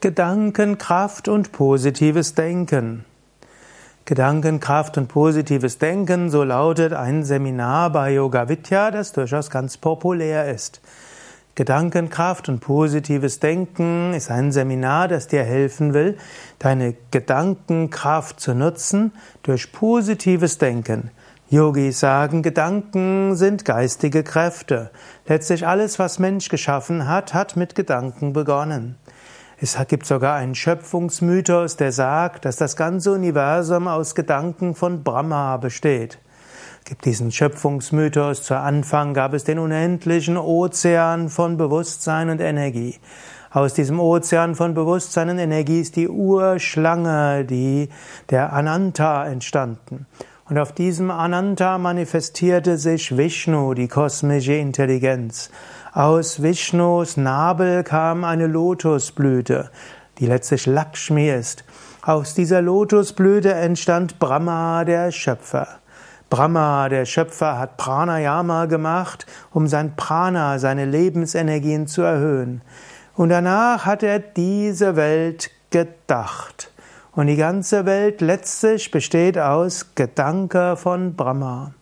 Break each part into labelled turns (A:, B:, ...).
A: Gedankenkraft und positives Denken. Gedankenkraft und positives Denken, so lautet ein Seminar bei Yoga Vidya, das durchaus ganz populär ist. Gedankenkraft und positives Denken ist ein Seminar, das dir helfen will, deine Gedankenkraft zu nutzen durch positives Denken. Yogis sagen, Gedanken sind geistige Kräfte. Letztlich alles, was Mensch geschaffen hat, hat mit Gedanken begonnen. Es gibt sogar einen Schöpfungsmythos, der sagt, dass das ganze Universum aus Gedanken von Brahma besteht. Es gibt diesen Schöpfungsmythos. Zu Anfang gab es den unendlichen Ozean von Bewusstsein und Energie. Aus diesem Ozean von Bewusstsein und Energie ist die Urschlange, die, der Ananta entstanden. Und auf diesem Ananta manifestierte sich Vishnu, die kosmische Intelligenz. Aus Vishnus Nabel kam eine Lotusblüte, die letztlich Lakshmi ist. Aus dieser Lotusblüte entstand Brahma, der Schöpfer. Brahma, der Schöpfer, hat Pranayama gemacht, um sein Prana, seine Lebensenergien zu erhöhen. Und danach hat er diese Welt gedacht. Und die ganze Welt letztlich besteht aus Gedanke von Brahma.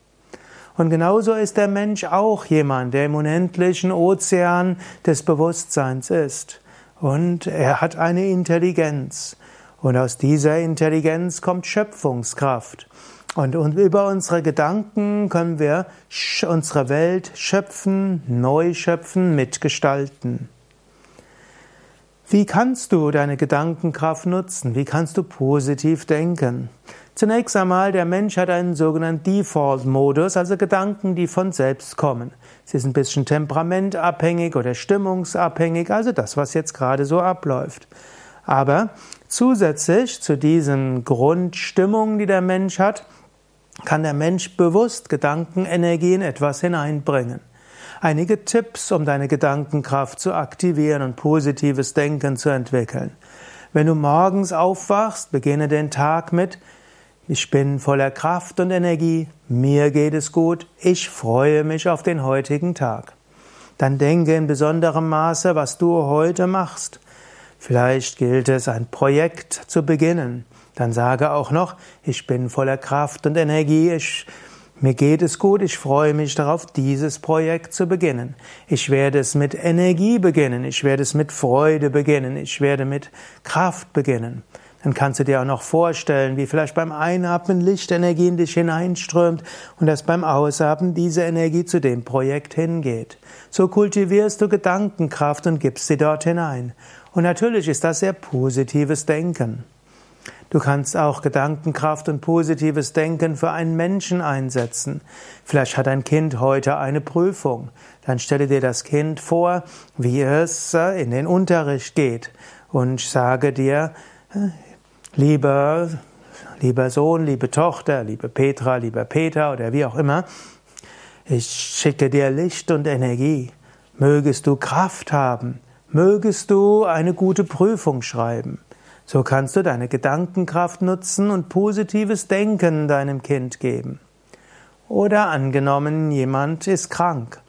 A: Und genauso ist der Mensch auch jemand, der im unendlichen Ozean des Bewusstseins ist. Und er hat eine Intelligenz. Und aus dieser Intelligenz kommt Schöpfungskraft. Und, über unsere Gedanken können wir unsere Welt schöpfen, neu schöpfen, mitgestalten. Wie kannst du deine Gedankenkraft nutzen? Wie kannst du positiv denken? Zunächst einmal, der Mensch hat einen sogenannten Default-Modus, also Gedanken, die von selbst kommen. Sie sind ein bisschen temperamentabhängig oder stimmungsabhängig, also das, was jetzt gerade so abläuft. Aber zusätzlich zu diesen Grundstimmungen, die der Mensch hat, kann der Mensch bewusst Gedankenenergie in etwas hineinbringen. Einige Tipps, um deine Gedankenkraft zu aktivieren und positives Denken zu entwickeln. Wenn du morgens aufwachst, beginne den Tag mit Ich bin voller Kraft und Energie, mir geht es gut, ich freue mich auf den heutigen Tag. Dann denke in besonderem Maße, was du heute machst. Vielleicht gilt es, ein Projekt zu beginnen. Dann sage auch noch, ich bin voller Kraft und Energie, ich mir geht es gut, ich freue mich darauf, dieses Projekt zu beginnen. Ich werde es mit Energie beginnen, ich werde es mit Freude beginnen, ich werde mit Kraft beginnen. Dann kannst du dir auch noch vorstellen, wie vielleicht beim Einatmen Lichtenergie in dich hineinströmt und dass beim Ausatmen diese Energie zu dem Projekt hingeht. So kultivierst du Gedankenkraft und gibst sie dort hinein. Und natürlich ist das sehr positives Denken. Du kannst auch Gedankenkraft und positives Denken für einen Menschen einsetzen. Vielleicht hat ein Kind heute eine Prüfung. Dann stelle dir das Kind vor, wie es äh, in den Unterricht geht und sage dir, äh, lieber, lieber Sohn, liebe Tochter, liebe Petra, lieber Peter oder wie auch immer, ich schicke dir Licht und Energie. Mögest du Kraft haben. Mögest du eine gute Prüfung schreiben. So kannst du deine Gedankenkraft nutzen und positives Denken deinem Kind geben. Oder angenommen, jemand ist krank.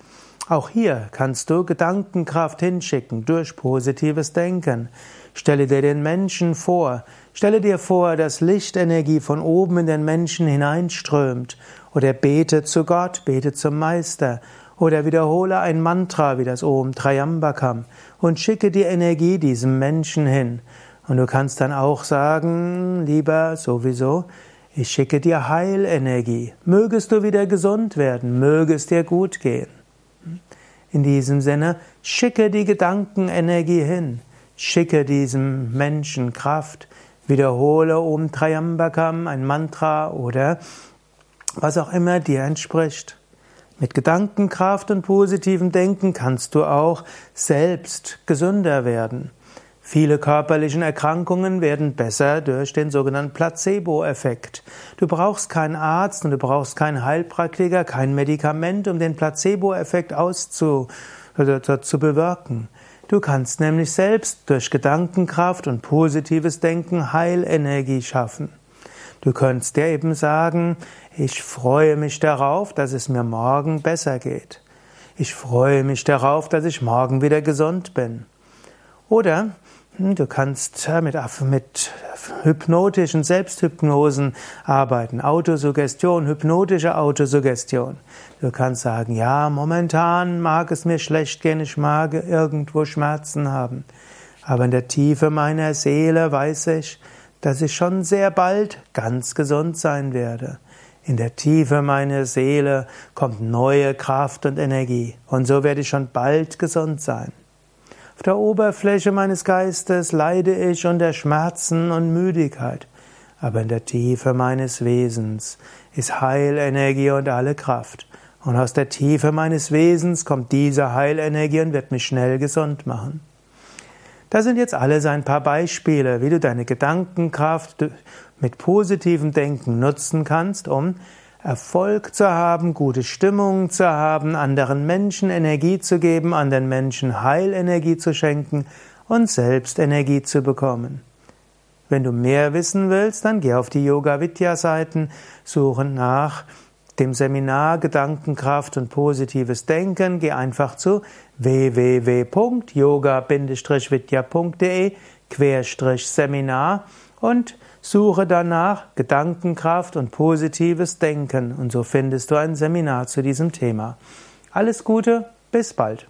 A: Auch hier kannst du Gedankenkraft hinschicken durch positives Denken. Stelle dir den Menschen vor. Stelle dir vor, dass Lichtenergie von oben in den Menschen hineinströmt. Oder bete zu Gott, bete zum Meister. Oder wiederhole ein Mantra wie das Om Trayambakam und schicke die Energie diesem Menschen hin. Und du kannst dann auch sagen, lieber sowieso, ich schicke dir Heilenergie. Mögest du wieder gesund werden, möge es dir gut gehen. In diesem Sinne, schicke die Gedankenenergie hin, schicke diesem Menschen Kraft, wiederhole Om Triambakam, ein Mantra oder was auch immer dir entspricht. Mit Gedankenkraft und positivem Denken kannst du auch selbst gesünder werden. Viele körperlichen Erkrankungen werden besser durch den sogenannten Placebo-Effekt. Du brauchst keinen Arzt und du brauchst keinen Heilpraktiker, kein Medikament, um den Placebo-Effekt auszu, zu bewirken. Du kannst nämlich selbst durch Gedankenkraft und positives Denken Heilenergie schaffen. Du könntest dir eben sagen, ich freue mich darauf, dass es mir morgen besser geht. Ich freue mich darauf, dass ich morgen wieder gesund bin. Oder du kannst mit, mit hypnotischen Selbsthypnosen arbeiten, Autosuggestion, hypnotische Autosuggestion. Du kannst sagen, ja, momentan mag es mir schlecht gehen, ich mag irgendwo Schmerzen haben. Aber in der Tiefe meiner Seele weiß ich, dass ich schon sehr bald ganz gesund sein werde. In der Tiefe meiner Seele kommt neue Kraft und Energie und so werde ich schon bald gesund sein. Auf der Oberfläche meines Geistes leide ich unter Schmerzen und Müdigkeit, aber in der Tiefe meines Wesens ist Heilenergie und alle Kraft. Und aus der Tiefe meines Wesens kommt diese Heilenergie und wird mich schnell gesund machen. Das sind jetzt alles ein paar Beispiele, wie du deine Gedankenkraft mit positivem Denken nutzen kannst, um Erfolg zu haben, gute Stimmung zu haben, anderen Menschen Energie zu geben, anderen Menschen Heilenergie zu schenken und selbst Energie zu bekommen. Wenn du mehr wissen willst, dann geh auf die Yoga Vidya Seiten, suche nach dem Seminar Gedankenkraft und positives Denken, geh einfach zu www.yoga-vidya.de Seminar und Suche danach Gedankenkraft und positives Denken und so findest du ein Seminar zu diesem Thema. Alles Gute, bis bald.